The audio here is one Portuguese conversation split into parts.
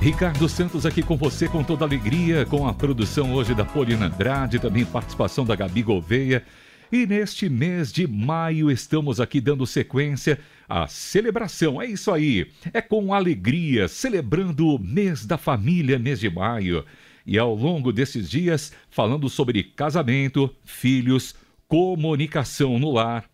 Ricardo Santos aqui com você com toda alegria, com a produção hoje da Polina Andrade, também participação da Gabi Gouveia. E neste mês de maio estamos aqui dando sequência à celebração. É isso aí. É com alegria, celebrando o mês da família, mês de maio. E ao longo desses dias, falando sobre casamento, filhos, comunicação no lar,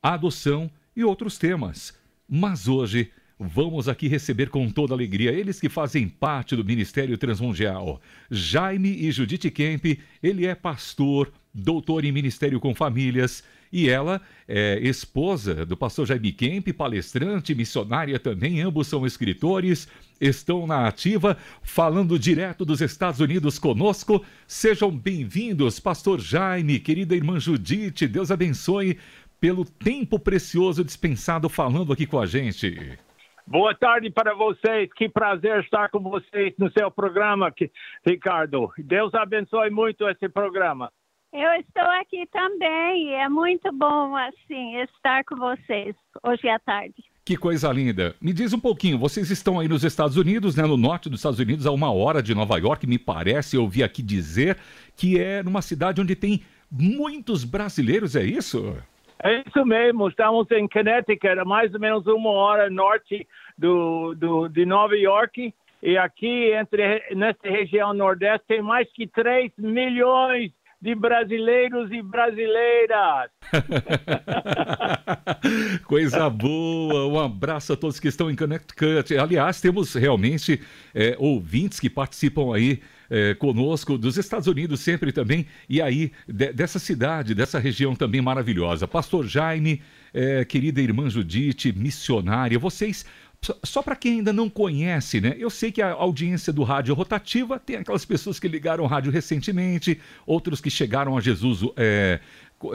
adoção e outros temas. Mas hoje Vamos aqui receber com toda alegria eles que fazem parte do Ministério Transmundial. Jaime e Judite Kemp, ele é pastor, doutor em Ministério com Famílias, e ela é esposa do pastor Jaime Kemp, palestrante, missionária também, ambos são escritores, estão na ativa, falando direto dos Estados Unidos conosco. Sejam bem-vindos, pastor Jaime, querida irmã Judite, Deus abençoe pelo tempo precioso dispensado falando aqui com a gente. Boa tarde para vocês. Que prazer estar com vocês no seu programa, Ricardo. Deus abençoe muito esse programa. Eu estou aqui também e é muito bom assim estar com vocês hoje à tarde. Que coisa linda. Me diz um pouquinho, vocês estão aí nos Estados Unidos, né, no norte dos Estados Unidos, a uma hora de Nova York, me parece, eu ouvi aqui dizer que é numa cidade onde tem muitos brasileiros, é isso? É isso mesmo, estamos em Connecticut, mais ou menos uma hora norte do, do, de Nova York. E aqui, entre, nessa região nordeste, tem mais que 3 milhões de brasileiros e brasileiras. Coisa boa! Um abraço a todos que estão em Connecticut. Aliás, temos realmente é, ouvintes que participam aí é, conosco, dos Estados Unidos sempre também, e aí de, dessa cidade, dessa região também maravilhosa. Pastor Jaime, é, querida irmã Judite, missionária, vocês só para quem ainda não conhece, né? Eu sei que a audiência do rádio rotativa tem aquelas pessoas que ligaram o rádio recentemente, outros que chegaram a Jesus é,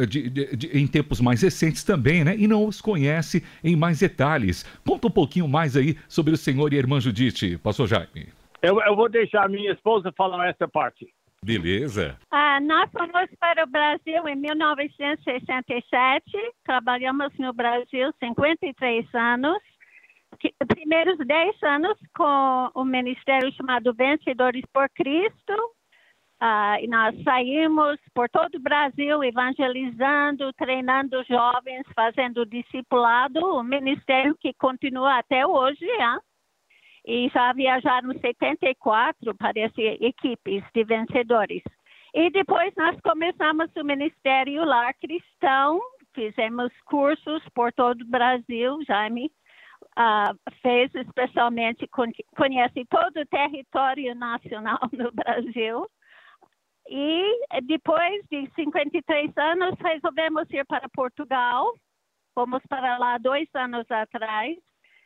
de, de, de, em tempos mais recentes também, né? E não os conhece em mais detalhes. Conta um pouquinho mais aí sobre o senhor e a irmã Judite, pastor Jaime. Eu, eu vou deixar minha esposa falar essa parte. Beleza. Ah, nós fomos para o Brasil em 1967, trabalhamos no Brasil 53 anos primeiros 10 anos com o ministério chamado Vencedores por Cristo. Uh, e nós saímos por todo o Brasil evangelizando, treinando jovens, fazendo discipulado, o ministério que continua até hoje. Hein? E já viajaram 74, parece, equipes de vencedores. E depois nós começamos o Ministério Lar Cristão, fizemos cursos por todo o Brasil, Jaime uh, fez, especialmente conhece todo o território nacional no Brasil. E depois de 53 anos, resolvemos ir para Portugal. Fomos para lá dois anos atrás,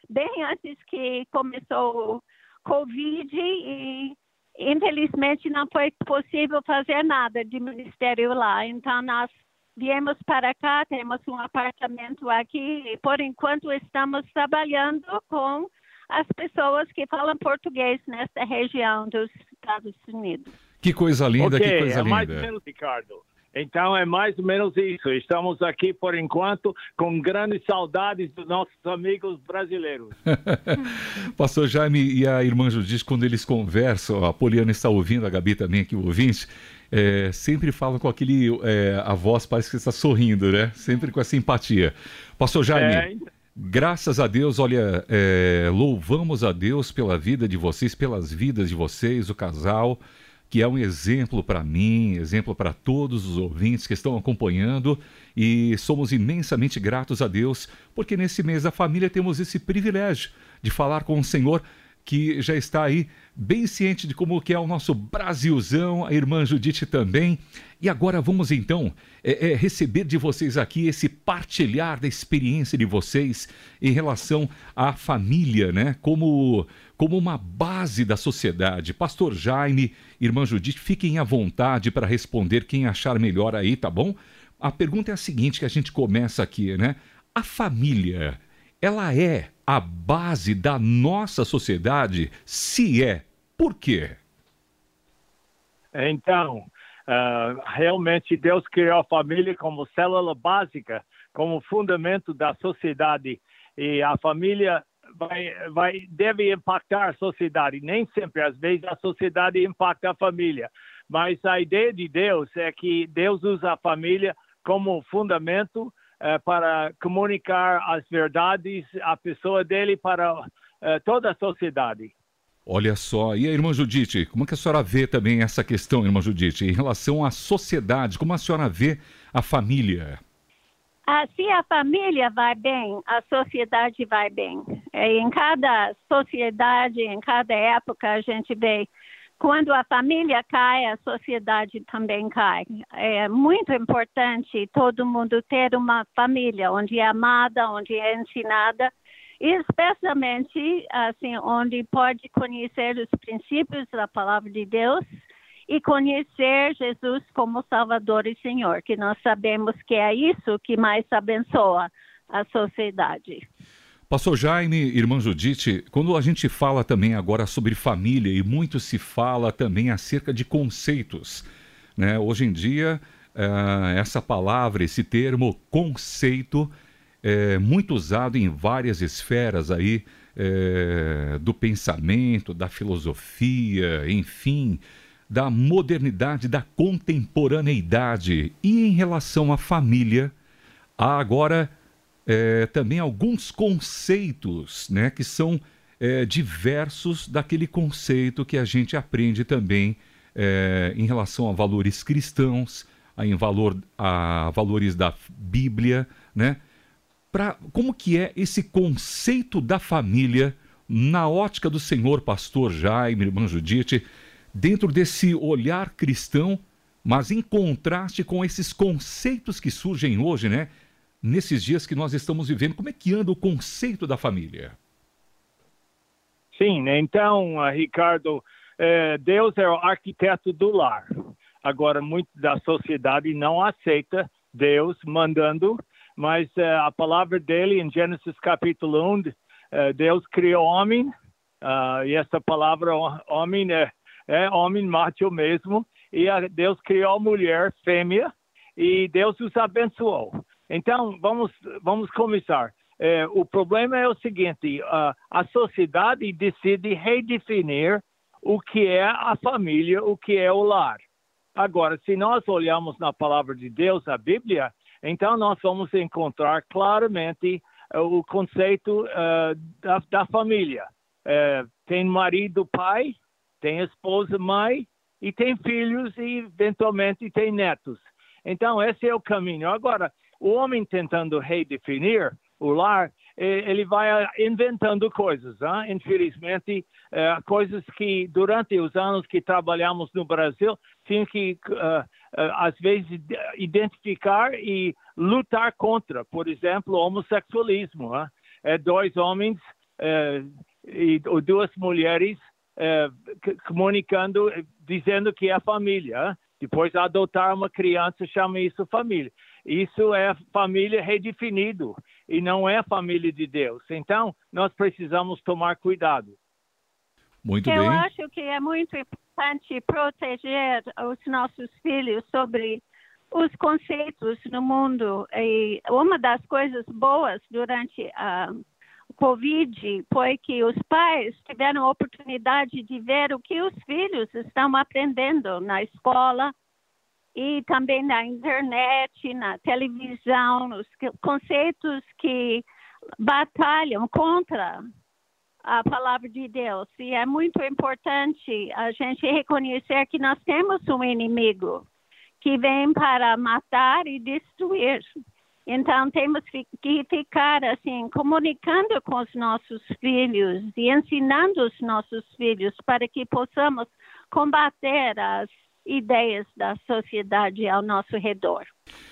bem antes que começou o Covid e infelizmente não foi possível fazer nada de ministério lá. Então nós viemos para cá, temos um apartamento aqui e por enquanto estamos trabalhando com as pessoas que falam português nesta região dos Estados Unidos. Que coisa linda, okay, que coisa é linda. Mais ou menos, Ricardo. Então é mais ou menos isso. Estamos aqui por enquanto com grandes saudades dos nossos amigos brasileiros. Pastor Jaime e a irmã Judite, quando eles conversam, a Poliana está ouvindo, a Gabi também aqui ouvinte, é, sempre falam com aquele. É, a voz parece que está sorrindo, né? Sempre com essa empatia. Pastor Jaime. É... Graças a Deus, olha, é, louvamos a Deus pela vida de vocês, pelas vidas de vocês, o casal, que é um exemplo para mim, exemplo para todos os ouvintes que estão acompanhando, e somos imensamente gratos a Deus, porque nesse mês da família temos esse privilégio de falar com o Senhor que já está aí bem ciente de como que é o nosso Brasilzão, a irmã Judite também. E agora vamos então é, é, receber de vocês aqui esse partilhar da experiência de vocês em relação à família, né? Como, como uma base da sociedade. Pastor Jaime, irmã Judite, fiquem à vontade para responder quem achar melhor aí, tá bom? A pergunta é a seguinte que a gente começa aqui, né? A família, ela é a base da nossa sociedade? Se é, por quê? Então, uh, realmente Deus criou a família como célula básica, como fundamento da sociedade. E a família vai, vai, deve impactar a sociedade. Nem sempre, às vezes, a sociedade impacta a família. Mas a ideia de Deus é que Deus usa a família como fundamento para comunicar as verdades à pessoa dele para eh, toda a sociedade. Olha só, e a irmã Judite, como é que a senhora vê também essa questão, irmã Judite, em relação à sociedade, como a senhora vê a família? Ah, se a família vai bem, a sociedade vai bem. É, em cada sociedade, em cada época, a gente vê quando a família cai, a sociedade também cai. É muito importante todo mundo ter uma família onde é amada, onde é ensinada, e especialmente assim, onde pode conhecer os princípios da palavra de Deus e conhecer Jesus como Salvador e Senhor, que nós sabemos que é isso que mais abençoa a sociedade. Pastor Jaime, irmã Judite, quando a gente fala também agora sobre família e muito se fala também acerca de conceitos, né? Hoje em dia, uh, essa palavra, esse termo conceito, é muito usado em várias esferas aí é, do pensamento, da filosofia, enfim, da modernidade, da contemporaneidade. E em relação à família, há agora é, também alguns conceitos né, que são é, diversos daquele conceito que a gente aprende também é, em relação a valores cristãos, a, em valor, a valores da Bíblia, né? Pra, como que é esse conceito da família na ótica do Senhor Pastor Jaime, irmã Judite, dentro desse olhar cristão, mas em contraste com esses conceitos que surgem hoje, né? Nesses dias que nós estamos vivendo. Como é que anda o conceito da família? Sim, né? então, ah, Ricardo, é, Deus é o arquiteto do lar. Agora, muito da sociedade não aceita Deus mandando, mas é, a palavra dele em Gênesis capítulo 1, é, Deus criou homem, uh, e essa palavra homem é, é homem macho mesmo, e Deus criou mulher fêmea, e Deus os abençoou. Então, vamos, vamos começar. É, o problema é o seguinte: a, a sociedade decide redefinir o que é a família, o que é o lar. Agora, se nós olharmos na palavra de Deus, a Bíblia, então nós vamos encontrar claramente uh, o conceito uh, da, da, família. Uh, tem marido, pai, tem esposa, mãe, e tem filhos e eventualmente tem netos. Então, esse é o caminho. Agora, o homem tentando redefinir o lar, ele vai inventando coisas. Hein? Infelizmente, eh, coisas que durante os anos que trabalhamos no Brasil, tinha que, às vezes, identificar e lutar contra. Por exemplo, o homossexualismo. É dois homens e duas mulheres comunicando, dizendo que é família. Depois adotar uma criança, chama isso família. Isso é família redefinido e não é família de Deus. Então, nós precisamos tomar cuidado. Muito Eu bem. Eu acho que é muito importante proteger os nossos filhos sobre os conceitos no mundo. E uma das coisas boas durante a Covid foi que os pais tiveram a oportunidade de ver o que os filhos estão aprendendo na escola, e também na internet, na televisão, os conceitos que batalham contra a palavra de Deus. E é muito importante a gente reconhecer que nós temos um inimigo que vem para matar e destruir. Então temos que ficar assim comunicando com os nossos filhos e ensinando os nossos filhos para que possamos combater as ideias da sociedade ao nosso redor.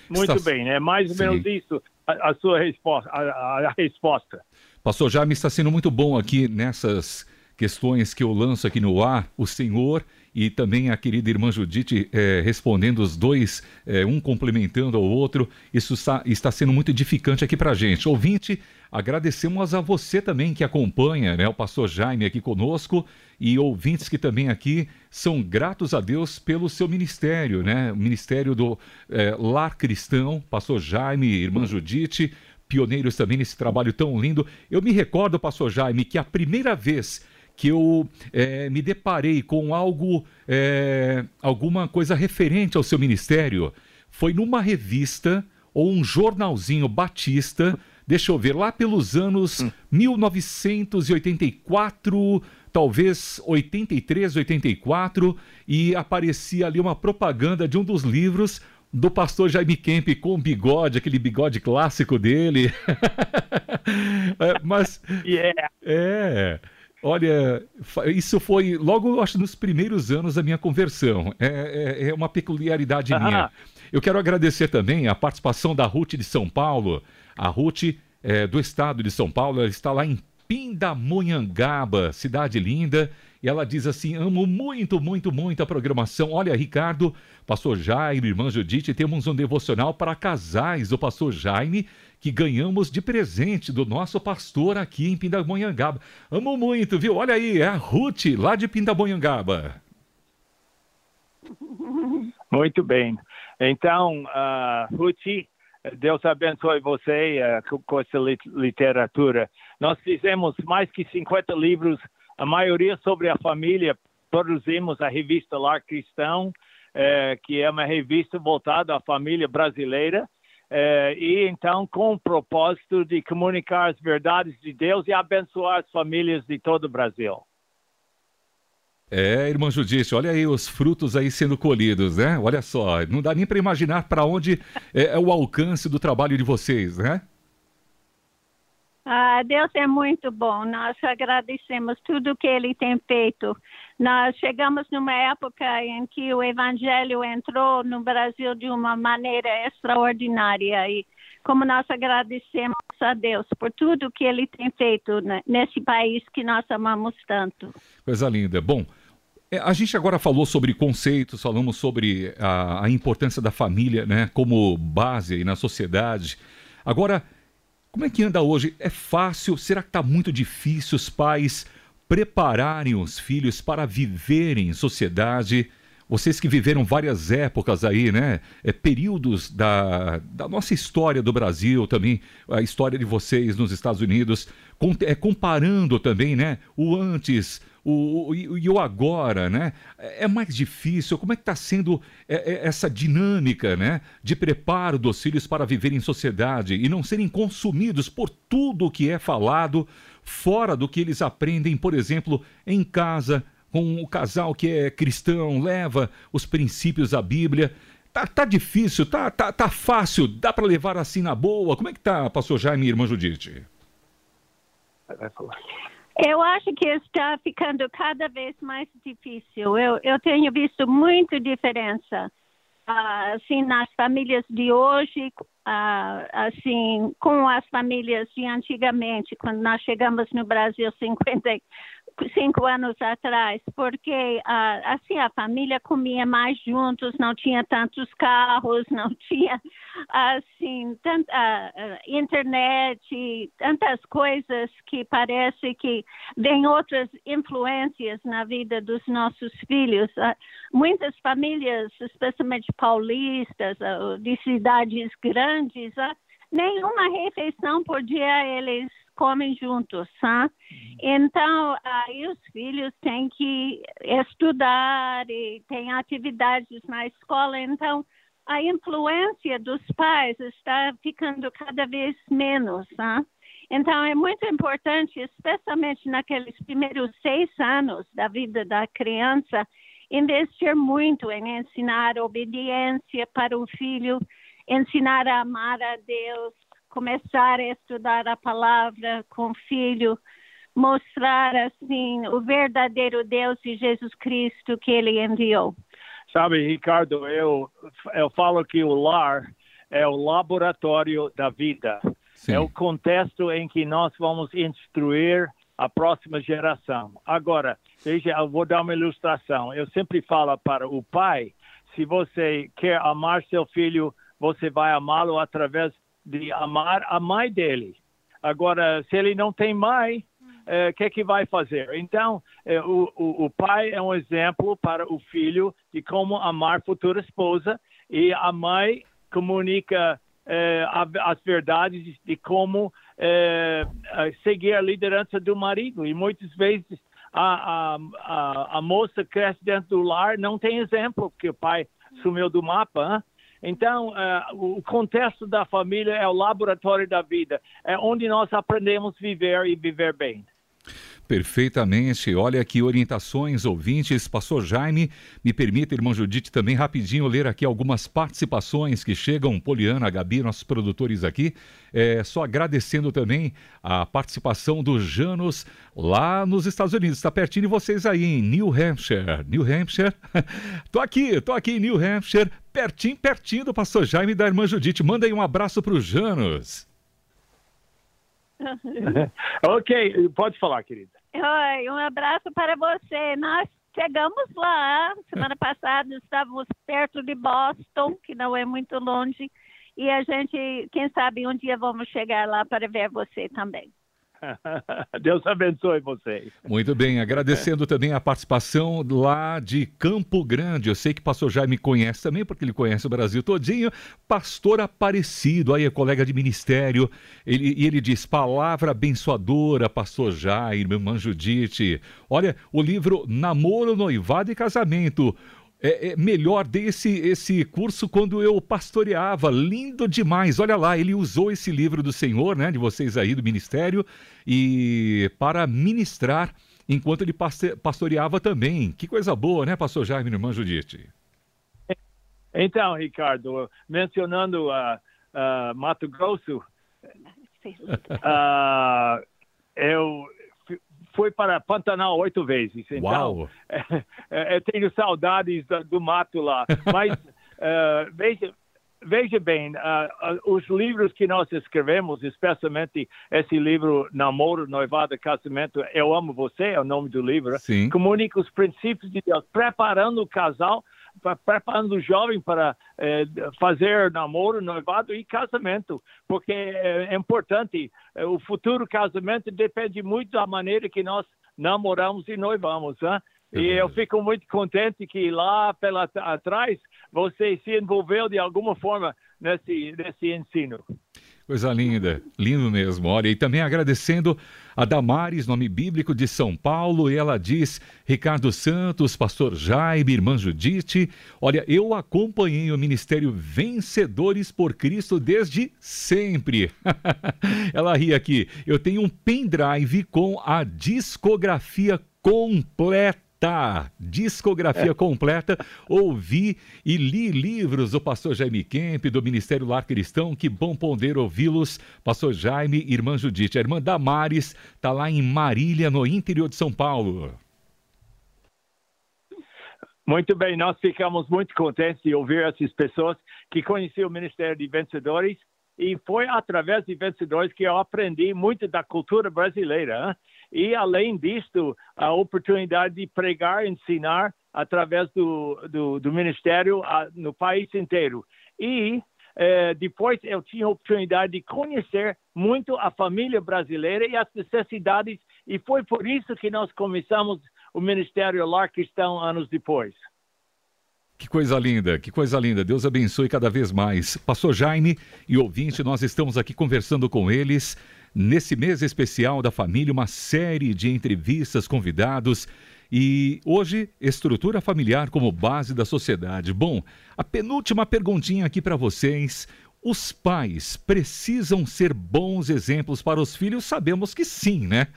Muito está... bem, é mais ou Sim. menos isso a, a sua resposta, a, a, resposta. Pastor Jaime está sendo muito bom aqui nessas questões que eu lanço aqui no ar. O Senhor e também a querida irmã Judite é, respondendo os dois, é, um complementando ao outro. Isso está, está sendo muito edificante aqui para a gente. Ouvinte, agradecemos a você também que acompanha né, o pastor Jaime aqui conosco e ouvintes que também aqui são gratos a Deus pelo seu ministério, né? O ministério do é, Lar Cristão, pastor Jaime, irmã Judite pioneiros também nesse trabalho tão lindo. Eu me recordo, pastor Jaime, que a primeira vez que eu é, me deparei com algo, é, alguma coisa referente ao seu ministério, foi numa revista ou um jornalzinho batista, deixa eu ver, lá pelos anos hum. 1984, talvez 83, 84, e aparecia ali uma propaganda de um dos livros do pastor Jaime Kemp com bigode, aquele bigode clássico dele. é, mas. Yeah. É. Olha, isso foi logo, acho, nos primeiros anos da minha conversão. É, é, é uma peculiaridade minha. Eu quero agradecer também a participação da Ruth de São Paulo. A Ruth é, do estado de São Paulo, ela está lá em Pindamonhangaba, cidade linda. E ela diz assim: amo muito, muito, muito a programação. Olha, Ricardo, pastor Jaime, irmã Judite, temos um devocional para casais do pastor Jaime que ganhamos de presente do nosso pastor aqui em Pindamonhangaba. Amo muito, viu? Olha aí, é a Ruth, lá de Pindamonhangaba. Muito bem. Então, uh, Ruth, Deus abençoe você uh, com essa literatura. Nós fizemos mais que 50 livros, a maioria sobre a família. Produzimos a revista Lar Cristão, uh, que é uma revista voltada à família brasileira. É, e então com o propósito de comunicar as verdades de Deus e abençoar as famílias de todo o Brasil. É, irmã Judite, olha aí os frutos aí sendo colhidos, né? Olha só, não dá nem para imaginar para onde é, é, o alcance do trabalho de vocês, né? Ah, Deus é muito bom. Nós agradecemos tudo que Ele tem feito. Nós chegamos numa época em que o Evangelho entrou no Brasil de uma maneira extraordinária e como nós agradecemos a Deus por tudo que Ele tem feito nesse país que nós amamos tanto. Coisa linda. Bom, é, a gente agora falou sobre conceitos, falamos sobre a, a importância da família, né, como base na sociedade. Agora como é que anda hoje? É fácil? Será que está muito difícil os pais prepararem os filhos para viverem em sociedade? Vocês que viveram várias épocas aí, né? É, períodos da, da nossa história do Brasil também, a história de vocês nos Estados Unidos, com, é, comparando também, né? O antes, o, e o agora, né? É mais difícil. Como é que está sendo é, é, essa dinâmica, né? De preparo dos filhos para viver em sociedade e não serem consumidos por tudo o que é falado fora do que eles aprendem, por exemplo, em casa, com o casal que é cristão, leva os princípios da Bíblia. Tá, tá difícil, tá, tá, tá fácil, dá para levar assim na boa. Como é que tá, pastor Jaime irmã Judite? Eu acho que está ficando cada vez mais difícil. Eu, eu tenho visto muita diferença, assim, nas famílias de hoje, uh, assim, com as famílias de antigamente, quando nós chegamos no Brasil 50, cinco anos atrás, porque ah, assim a família comia mais juntos, não tinha tantos carros, não tinha assim tanta uh, internet, tantas coisas que parece que vem outras influências na vida dos nossos filhos. Uh, muitas famílias, especialmente paulistas, de cidades grandes, nenhuma refeição por dia eles comem juntos? Então, aí os filhos têm que estudar e tem atividades na escola, então a influência dos pais está ficando cada vez menos? Então, é muito importante, especialmente naqueles primeiros seis anos da vida da criança, investir muito em ensinar obediência para o filho, ensinar a amar a Deus, começar a estudar a palavra com o filho, mostrar assim o verdadeiro Deus e Jesus Cristo que ele enviou. Sabe, Ricardo, eu eu falo que o lar é o laboratório da vida. Sim. É o contexto em que nós vamos instruir a próxima geração. Agora, veja, eu vou dar uma ilustração. Eu sempre falo para o pai, se você quer amar seu filho, você vai amá-lo através de amar a mãe dele. Agora, se ele não tem mãe, o é, que é que vai fazer? Então, é, o, o, o, pai é um exemplo para o filho de como amar a futura esposa e a mãe comunica eh, as verdades de como eh, seguir a liderança do marido. E muitas vezes a, a, a, moça cresce dentro do lar, não tem exemplo, porque o pai sumiu do mapa. Hein? Então, uh, o contexto da família é o laboratório da vida, é onde nós aprendemos viver e viver bem. Perfeitamente. Olha aqui, orientações, ouvintes. Pastor Jaime, me permita, irmão Judite, também rapidinho ler aqui algumas participações que chegam. Poliana, Gabi, nossos produtores aqui. É, só agradecendo também a participação do Janos lá nos Estados Unidos. Está pertinho de vocês aí, em New Hampshire. New Hampshire. tô aqui, tô aqui em New Hampshire, pertinho, pertinho do pastor Jaime e da irmã Judite. Manda aí um abraço para o Janos. ok, pode falar, querida. Oi, um abraço para você. Nós chegamos lá semana passada, estávamos perto de Boston, que não é muito longe, e a gente, quem sabe, um dia vamos chegar lá para ver você também. Deus abençoe vocês. Muito bem, agradecendo também a participação lá de Campo Grande. Eu sei que o pastor Jaime conhece também, porque ele conhece o Brasil todinho. Pastor Aparecido, aí é colega de ministério. Ele, e ele diz: palavra abençoadora, pastor Jaime, irmã Judite. Olha, o livro Namoro, Noivado e Casamento é, é, melhor desse esse curso quando eu pastoreava. Lindo demais. Olha lá, ele usou esse livro do Senhor, né, de vocês aí do ministério, e para ministrar enquanto ele pastoreava também. Que coisa boa, né, pastor Jaime, irmã Judite? Então, Ricardo, mencionando uh, uh, Mato Grosso, uh, eu foi para Pantanal oito vezes. Então, Uau. É, eu tenho saudades do, do mato lá. Mas uh, veja, veja bem, uh, uh, os livros que nós escrevemos, especialmente esse livro Namoro, Noivado, Casamento, Eu Amo Você, é o nome do livro, Sim. comunica os princípios de Deus, preparando o casal preparando o jovem para é, fazer namoro, noivado e casamento, porque é, é importante. É, o futuro casamento depende muito da maneira que nós namoramos e noivamos. Né? E eu fico muito contente que lá pela atrás você se envolveu de alguma forma nesse, nesse ensino. Coisa linda, lindo mesmo. Olha, e também agradecendo a Damares, nome bíblico de São Paulo, e ela diz: Ricardo Santos, Pastor Jaime, irmã Judite, olha, eu acompanhei o ministério Vencedores por Cristo desde sempre. ela ri aqui. Eu tenho um pendrive com a discografia completa Tá, discografia completa. Ouvi e li livros do pastor Jaime Kemp, do Ministério Lar Cristão. Que bom poder ouvi-los. Pastor Jaime, irmã Judite. A irmã Damares está lá em Marília, no interior de São Paulo. Muito bem, nós ficamos muito contentes de ouvir essas pessoas que conheciam o Ministério de Vencedores e foi através de Vencedores que eu aprendi muito da cultura brasileira. Hein? E, além disso, a oportunidade de pregar, ensinar através do, do, do ministério a, no país inteiro. E eh, depois eu tinha a oportunidade de conhecer muito a família brasileira e as necessidades, e foi por isso que nós começamos o Ministério Lar anos depois. Que coisa linda, que coisa linda. Deus abençoe cada vez mais. Pastor Jaime e ouvinte, nós estamos aqui conversando com eles nesse mês especial da família, uma série de entrevistas, convidados. E hoje, estrutura familiar como base da sociedade. Bom, a penúltima perguntinha aqui para vocês. Os pais precisam ser bons exemplos para os filhos? Sabemos que sim, né?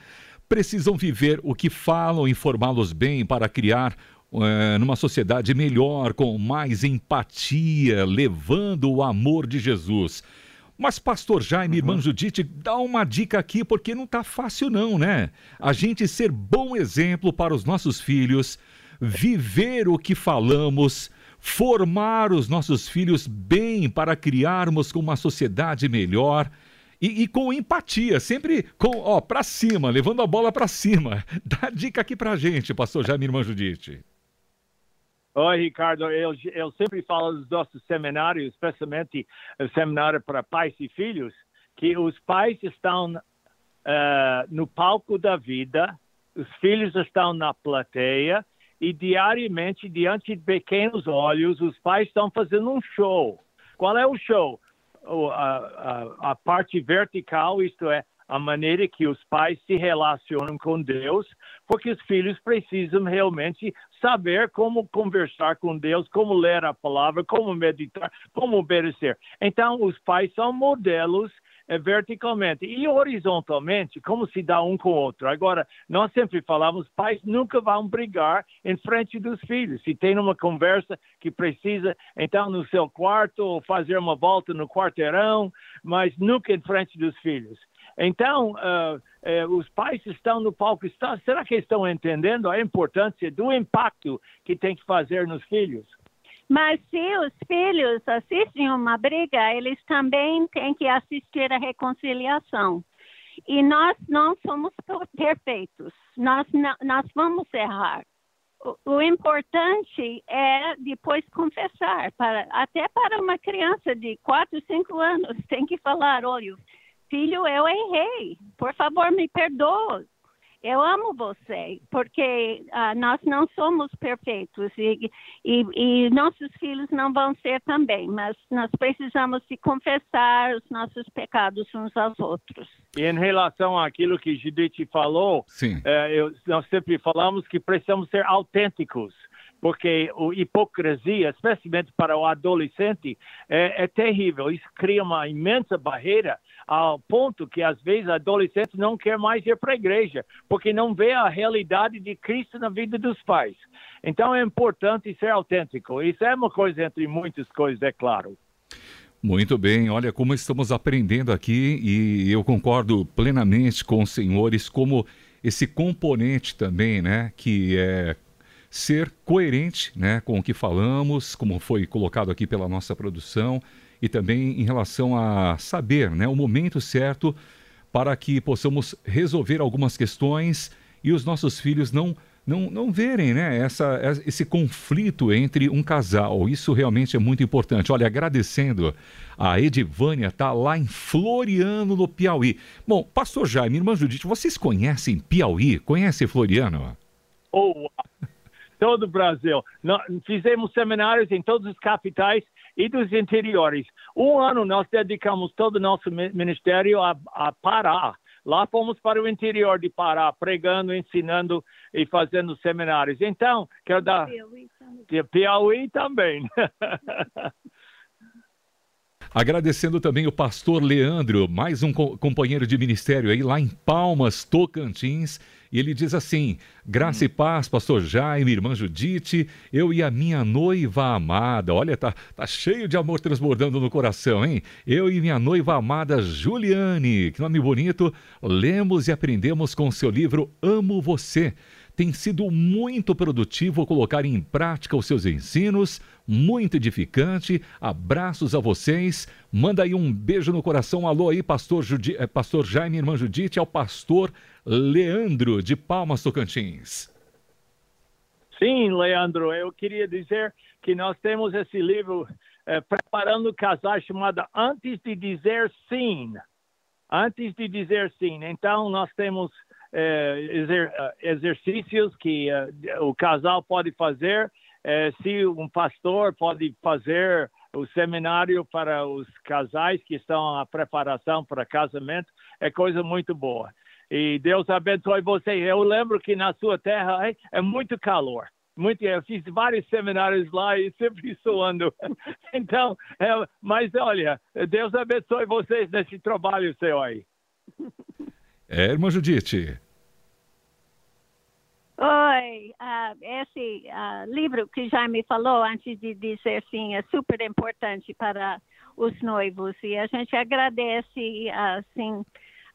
Precisam viver o que falam, informá-los bem para criar é, numa sociedade melhor, com mais empatia, levando o amor de Jesus. Mas, pastor Jaime, uhum. irmã Judite, dá uma dica aqui, porque não está fácil, não, né? A gente ser bom exemplo para os nossos filhos, viver o que falamos, formar os nossos filhos bem para criarmos uma sociedade melhor. E, e, com empatia, sempre com, ó, para cima, levando a bola para cima. Dá dica aqui para gente, pastor Jaime, irmã Judite. Oi, Ricardo. Eu, eu sempre falo dos nossos seminários, especialmente o seminário para pais e filhos, que os pais estão uh, no palco da vida, os filhos estão na plateia e diariamente, diante de pequenos olhos, os pais estão fazendo um show. Qual é o show? a, a, a parte vertical, isto é, a maneira que os pais se relacionam com Deus, porque os filhos precisam realmente saber como conversar com Deus, como ler a palavra, como meditar, como obedecer. Então, os pais são modelos é, verticalmente e horizontalmente, como se dá um com o outro. Agora, nós sempre falamos, pais nunca vão brigar em frente dos filhos. Se tem uma conversa que precisa, então no seu quarto, ou fazer uma volta no quarteirão, mas nunca em frente dos filhos. Então, uh, uh, os pais estão no palco. Está, será que estão entendendo a importância do impacto que tem que fazer nos filhos? Mas se os filhos assistem uma briga, eles também têm que assistir a reconciliação. E nós não somos perfeitos. Nós, nós vamos errar. O, o importante é depois confessar. Para, até para uma criança de 4, 5 anos, tem que falar: olha, filho, eu errei. Por favor, me perdoe eu amo você, porque uh, nós não somos perfeitos e, e, e, nossos filhos não vão ser também, mas nós precisamos de confessar os nossos pecados uns aos outros. E em relação àquilo que Judite falou, é, eu, nós sempre falamos que precisamos ser autênticos porque a hipocrisia, especialmente para o adolescente, é, é terrível. Isso cria uma imensa barreira ao ponto que às vezes adolescente não quer mais ir para a igreja, porque não vê a realidade de Cristo na vida dos pais. Então é importante ser autêntico. Isso é uma coisa entre muitas coisas, é claro. Muito bem, olha como estamos aprendendo aqui e eu concordo plenamente com os senhores como esse componente também, né, que é ser coerente né, com o que falamos, como foi colocado aqui pela nossa produção, e também em relação a saber né, o momento certo para que possamos resolver algumas questões e os nossos filhos não não, não verem né, essa, esse conflito entre um casal. Isso realmente é muito importante. Olha, agradecendo a Edivânia, tá lá em Floriano, no Piauí. Bom, pastor Jaime, irmã Judite, vocês conhecem Piauí? Conhecem Floriano? Oh, todo o Brasil. Nós fizemos seminários em todas as capitais e dos interiores. Um ano nós dedicamos todo o nosso ministério a, a Pará. Lá fomos para o interior de Pará, pregando, ensinando e fazendo seminários. Então, quero dar. Piauí também. Piauí também. Agradecendo também o pastor Leandro, mais um co companheiro de ministério aí lá em Palmas, Tocantins. E ele diz assim: Graça e paz, pastor Jaime, irmã Judite, eu e a minha noiva amada. Olha, tá, tá cheio de amor transbordando no coração, hein? Eu e minha noiva amada Juliane, que nome bonito. Lemos e aprendemos com seu livro Amo Você tem sido muito produtivo colocar em prática os seus ensinos, muito edificante. Abraços a vocês. Manda aí um beijo no coração. Alô aí, pastor, Judi... Eh, pastor Jaime, irmã Judite, ao pastor Leandro de Palmas Tocantins. Sim, Leandro, eu queria dizer que nós temos esse livro é, Preparando Casais chamado Antes de Dizer Sim. Antes de Dizer Sim. Então, nós temos é, exer, é, exercícios que é, o casal pode fazer, se um pastor pode fazer o seminário para os casais que estão à preparação para casamento, é coisa muito boa. E Deus abençoe você. Eu lembro que na sua terra é, é muito calor. Muito, eu fiz vários seminários lá e sempre suando. Então, é, mas olha, Deus abençoe vocês nesse trabalho seu aí. É, irmã Judite. Oi, uh, esse uh, livro que já me falou antes de dizer sim é super importante para os noivos e a gente agradece assim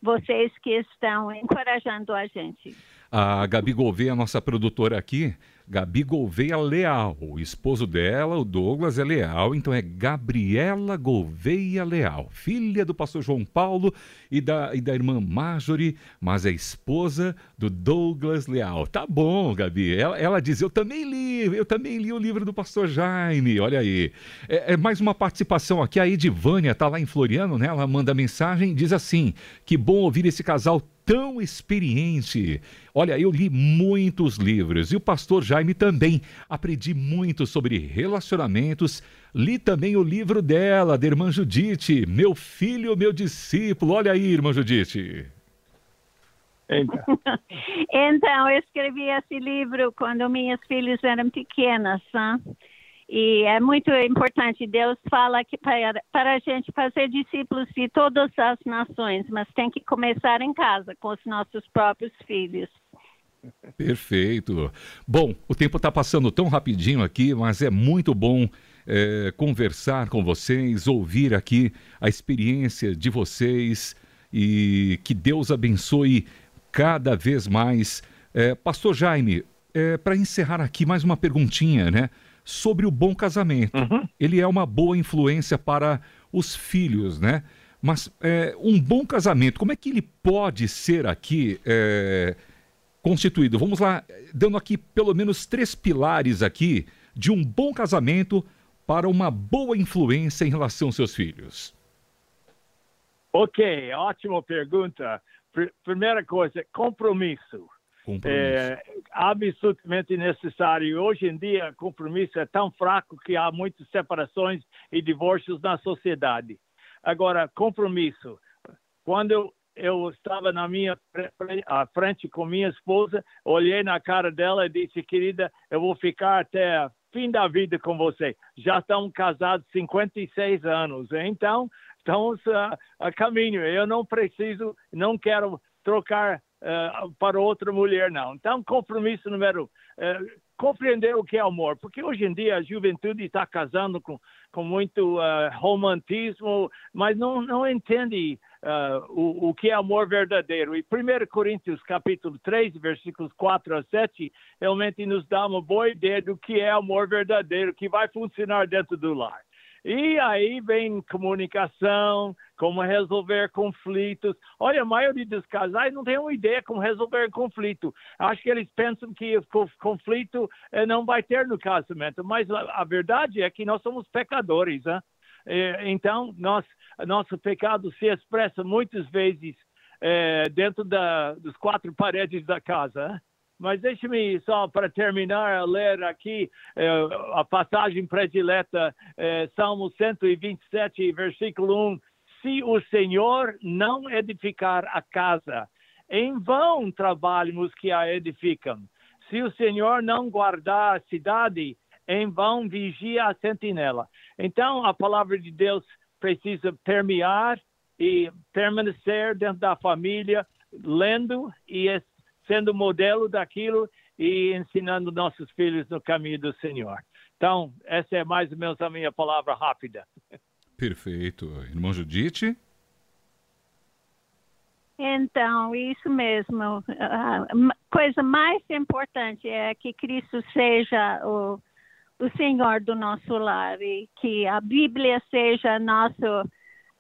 vocês que estão encorajando a gente. A Gabi Gouveia, nossa produtora aqui, Gabi Gouveia Leal. O esposo dela, o Douglas, é Leal, então é Gabriela Gouveia Leal, filha do pastor João Paulo e da, e da irmã Marjorie, mas é esposa do Douglas Leal. Tá bom, Gabi. Ela, ela diz: Eu também li, eu também li o livro do pastor Jaime. Olha aí. É, é mais uma participação aqui. A Edivânia tá lá em Floriano, né? Ela manda mensagem diz assim: Que bom ouvir esse casal tão experiente. Olha, eu li muitos livros e o pastor Jaime também. Aprendi muito sobre relacionamentos. Li também o livro dela, da irmã Judite, Meu Filho, Meu Discípulo. Olha aí, irmã Judite. Então. então, eu escrevi esse livro quando minhas filhas eram pequenas. Hein? E é muito importante. Deus fala que para, para a gente fazer discípulos de todas as nações, mas tem que começar em casa, com os nossos próprios filhos. Perfeito. Bom, o tempo está passando tão rapidinho aqui, mas é muito bom é, conversar com vocês, ouvir aqui a experiência de vocês e que Deus abençoe cada vez mais. É, Pastor Jaime, é, para encerrar aqui mais uma perguntinha, né? Sobre o bom casamento. Uhum. Ele é uma boa influência para os filhos, né? Mas é, um bom casamento, como é que ele pode ser aqui é, constituído? Vamos lá, dando aqui pelo menos três pilares aqui de um bom casamento para uma boa influência em relação aos seus filhos. Ok, ótima pergunta. Pr primeira coisa, compromisso é absolutamente necessário. Hoje em dia, compromisso é tão fraco que há muitas separações e divórcios na sociedade. Agora, compromisso. Quando eu, eu estava na minha frente com minha esposa, olhei na cara dela e disse, querida, eu vou ficar até fim da vida com você. Já estamos casados 56 anos, então estamos a, a caminho. Eu não preciso, não quero trocar uh, para outra mulher, não. Então, compromisso número uh, compreender o que é amor, porque hoje em dia a juventude está casando com, com muito uh, romantismo, mas não, não entende uh, o, o que é amor verdadeiro. E 1 Coríntios capítulo 3, versículos 4 a 7, realmente nos dá uma boa ideia do que é amor verdadeiro, que vai funcionar dentro do lar. E aí vem comunicação, como resolver conflitos. Olha, a maioria dos casais não tem uma ideia como resolver conflito. Acho que eles pensam que o conflito eh, não vai ter no casamento, mas a, verdade é que nós somos pecadores, né? Então, nós, nosso pecado se expressa muitas vezes é, dentro da, dos quatro paredes da casa. Mas deixe-me só para terminar ler aqui eh, a passagem predileta, eh, Salmo 127, versículo 1. Se o Senhor não edificar a casa, em vão trabalham os que a edificam. Se o Senhor não guardar a cidade, em vão vigia a sentinela. Então, a palavra de Deus precisa permear e permanecer dentro da família, lendo e sendo modelo daquilo e ensinando nossos filhos no caminho do Senhor. Então, essa é mais ou menos a minha palavra rápida. Perfeito. Irmão Judite? Então, isso mesmo. A coisa mais importante é que Cristo seja o, o Senhor do nosso lar e que a Bíblia seja nosso,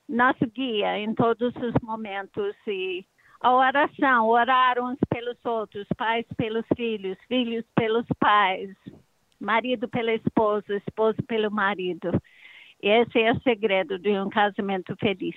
nosso guia em todos os momentos e a oração, orar uns pelos outros, pais pelos filhos, filhos pelos pais, marido pela esposa, esposa pelo marido. Esse é o segredo de um casamento feliz.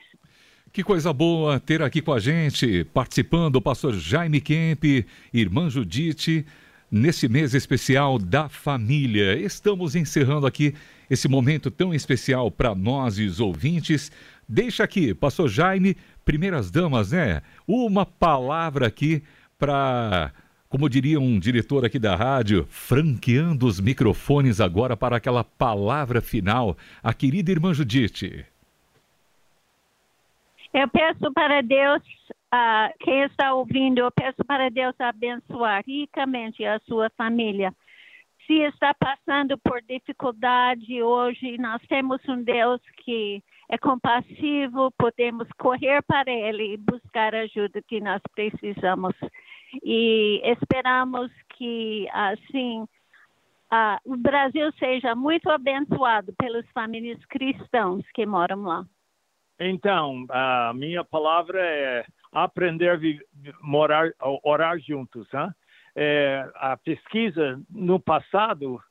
Que coisa boa ter aqui com a gente, participando o pastor Jaime Kemp, irmã Judite, nesse mês especial da família. Estamos encerrando aqui esse momento tão especial para nós e os ouvintes. Deixa aqui, pastor Jaime, primeiras damas, né? Uma palavra aqui para, como diria um diretor aqui da rádio, franqueando os microfones agora para aquela palavra final, a querida irmã Judite. Eu peço para Deus, uh, quem está ouvindo, eu peço para Deus abençoar ricamente a sua família. Se está passando por dificuldade hoje, nós temos um Deus que é compassivo, podemos correr para Ele e buscar a ajuda que nós precisamos. E esperamos que, assim, o Brasil seja muito abençoado pelas famílias cristãs que moram lá. Então, a minha palavra é aprender a morar, orar juntos. É, a pesquisa no passado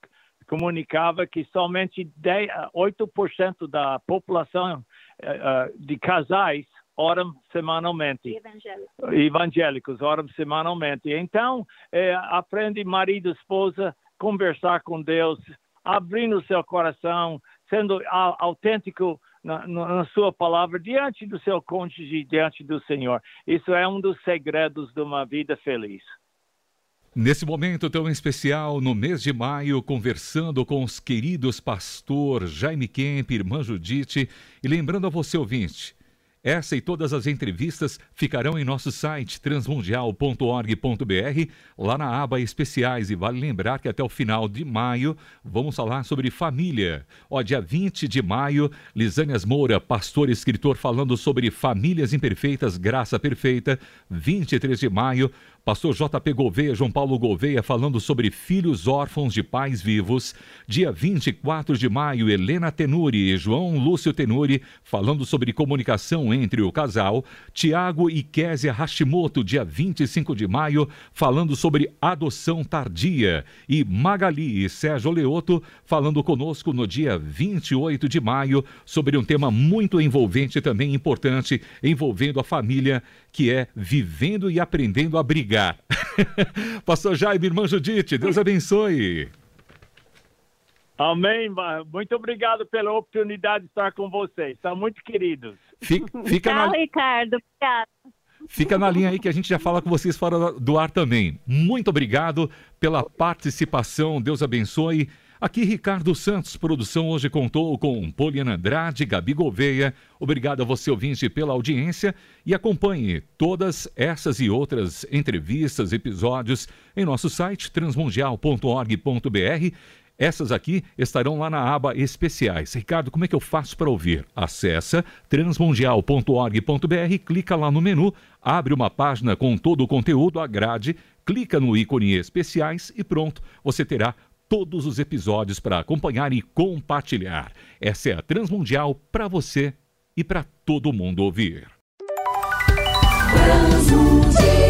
comunicava que somente 10, 8% da população uh, de casais oram semanalmente. Evangélico. Evangélicos oram semanalmente. Então, é, aprende marido, esposa, conversar com Deus, abrindo seu coração, sendo autêntico na, na, sua palavra diante do seu cônjuge, diante do Senhor. Isso é um dos segredos de uma vida feliz. Nesse momento tão especial, no mês de maio, conversando com os queridos pastor Jaime Kemp, irmã Judite, e lembrando a você, ouvinte, essa e todas as entrevistas ficarão em nosso site transmundial.org.br, lá na aba especiais. E vale lembrar que até o final de maio vamos falar sobre família. Ó, dia 20 de maio, Lisânias Moura, pastor e escritor, falando sobre famílias imperfeitas, graça perfeita. 23 de maio, Pastor JP Gouveia, João Paulo Gouveia, falando sobre filhos órfãos de pais vivos. Dia 24 de maio, Helena Tenuri e João Lúcio Tenuri, falando sobre comunicação entre o casal. Tiago e Késia Hashimoto, dia 25 de maio, falando sobre adoção tardia. E Magali e Sérgio Leoto, falando conosco no dia 28 de maio, sobre um tema muito envolvente e também importante, envolvendo a família, que é vivendo e aprendendo a brigar brigar. Pastor Jaime, irmã Judite, Deus abençoe. Amém. Muito obrigado pela oportunidade de estar com vocês. São muito queridos. Fica, fica Tchau, na... Ricardo. Obrigado. Fica na linha aí que a gente já fala com vocês fora do ar também. Muito obrigado pela participação. Deus abençoe. Aqui Ricardo Santos, produção hoje contou com Poliana Andrade, Gabi Gouveia. Obrigado a você ouvinte pela audiência e acompanhe todas essas e outras entrevistas, episódios em nosso site transmundial.org.br. Essas aqui estarão lá na aba especiais. Ricardo, como é que eu faço para ouvir? Acesse transmundial.org.br, clica lá no menu, abre uma página com todo o conteúdo, agrade, clica no ícone especiais e pronto, você terá todos os episódios para acompanhar e compartilhar. Essa é a Transmundial para você e para todo mundo ouvir. Transmundial.